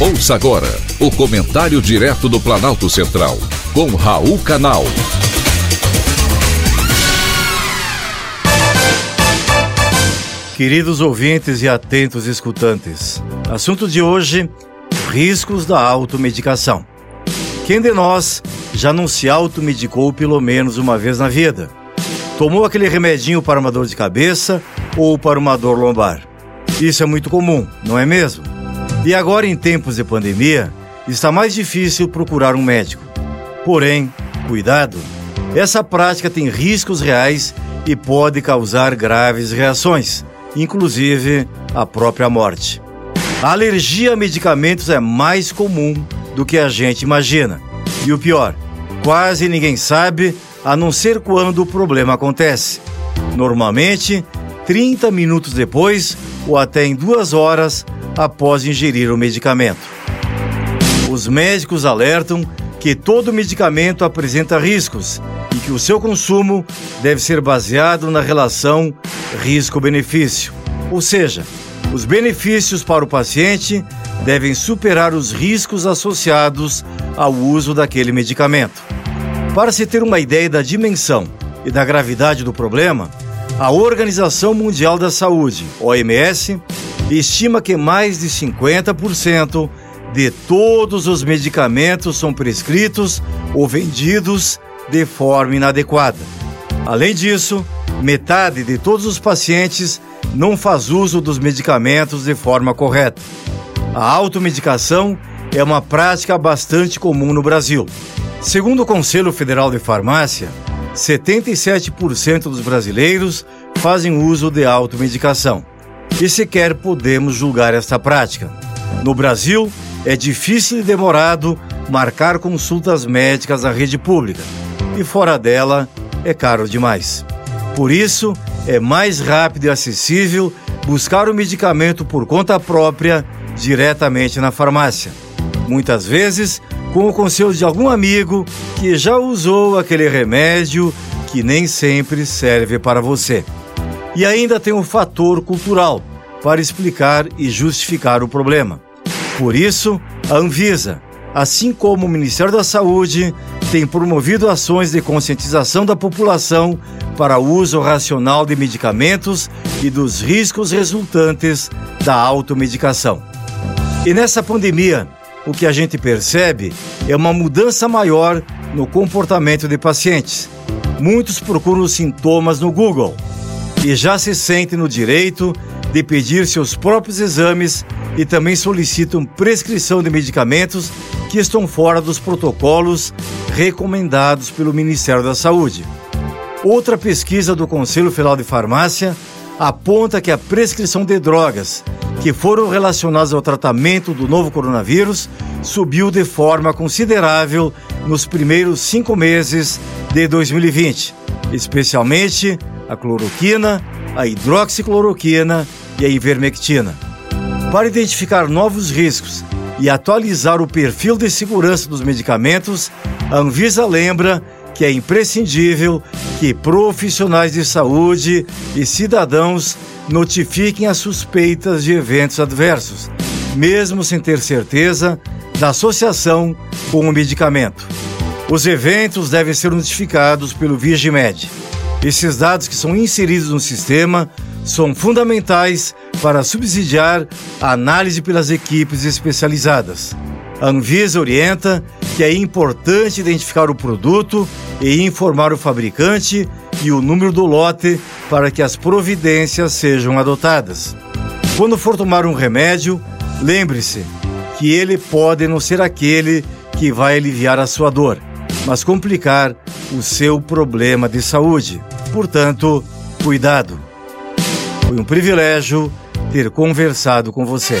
Ouça agora o comentário direto do Planalto Central, com Raul Canal. Queridos ouvintes e atentos escutantes, assunto de hoje: riscos da automedicação. Quem de nós já não se automedicou pelo menos uma vez na vida? Tomou aquele remedinho para uma dor de cabeça ou para uma dor lombar? Isso é muito comum, não é mesmo? E agora, em tempos de pandemia, está mais difícil procurar um médico. Porém, cuidado, essa prática tem riscos reais e pode causar graves reações, inclusive a própria morte. A alergia a medicamentos é mais comum do que a gente imagina. E o pior, quase ninguém sabe, a não ser quando o problema acontece. Normalmente, 30 minutos depois ou até em duas horas após ingerir o medicamento. Os médicos alertam que todo medicamento apresenta riscos e que o seu consumo deve ser baseado na relação risco-benefício. Ou seja, os benefícios para o paciente devem superar os riscos associados ao uso daquele medicamento. Para se ter uma ideia da dimensão e da gravidade do problema, a Organização Mundial da Saúde, OMS, estima que mais de 50% de todos os medicamentos são prescritos ou vendidos de forma inadequada. Além disso, metade de todos os pacientes não faz uso dos medicamentos de forma correta. A automedicação é uma prática bastante comum no Brasil. Segundo o Conselho Federal de Farmácia, 77% dos brasileiros fazem uso de automedicação e sequer podemos julgar esta prática. No Brasil, é difícil e demorado marcar consultas médicas na rede pública e fora dela é caro demais. Por isso, é mais rápido e acessível buscar o medicamento por conta própria diretamente na farmácia. Muitas vezes, com o conselho de algum amigo que já usou aquele remédio que nem sempre serve para você. E ainda tem o fator cultural para explicar e justificar o problema. Por isso, a Anvisa, assim como o Ministério da Saúde, tem promovido ações de conscientização da população para o uso racional de medicamentos e dos riscos resultantes da automedicação. E nessa pandemia, o que a gente percebe é uma mudança maior no comportamento de pacientes. Muitos procuram sintomas no Google e já se sentem no direito de pedir seus próprios exames e também solicitam prescrição de medicamentos que estão fora dos protocolos recomendados pelo Ministério da Saúde. Outra pesquisa do Conselho Federal de Farmácia aponta que a prescrição de drogas que foram relacionadas ao tratamento do novo coronavírus subiu de forma considerável nos primeiros cinco meses de 2020, especialmente a cloroquina, a hidroxicloroquina e a ivermectina. Para identificar novos riscos e atualizar o perfil de segurança dos medicamentos, a Anvisa lembra que é imprescindível que profissionais de saúde e cidadãos notifiquem as suspeitas de eventos adversos, mesmo sem ter certeza da associação com o medicamento. Os eventos devem ser notificados pelo Vigimed. Esses dados que são inseridos no sistema são fundamentais para subsidiar a análise pelas equipes especializadas. A Anvisa orienta que é importante identificar o produto e informar o fabricante e o número do lote para que as providências sejam adotadas. Quando for tomar um remédio, lembre-se que ele pode não ser aquele que vai aliviar a sua dor, mas complicar o seu problema de saúde. Portanto, cuidado. Foi um privilégio ter conversado com você.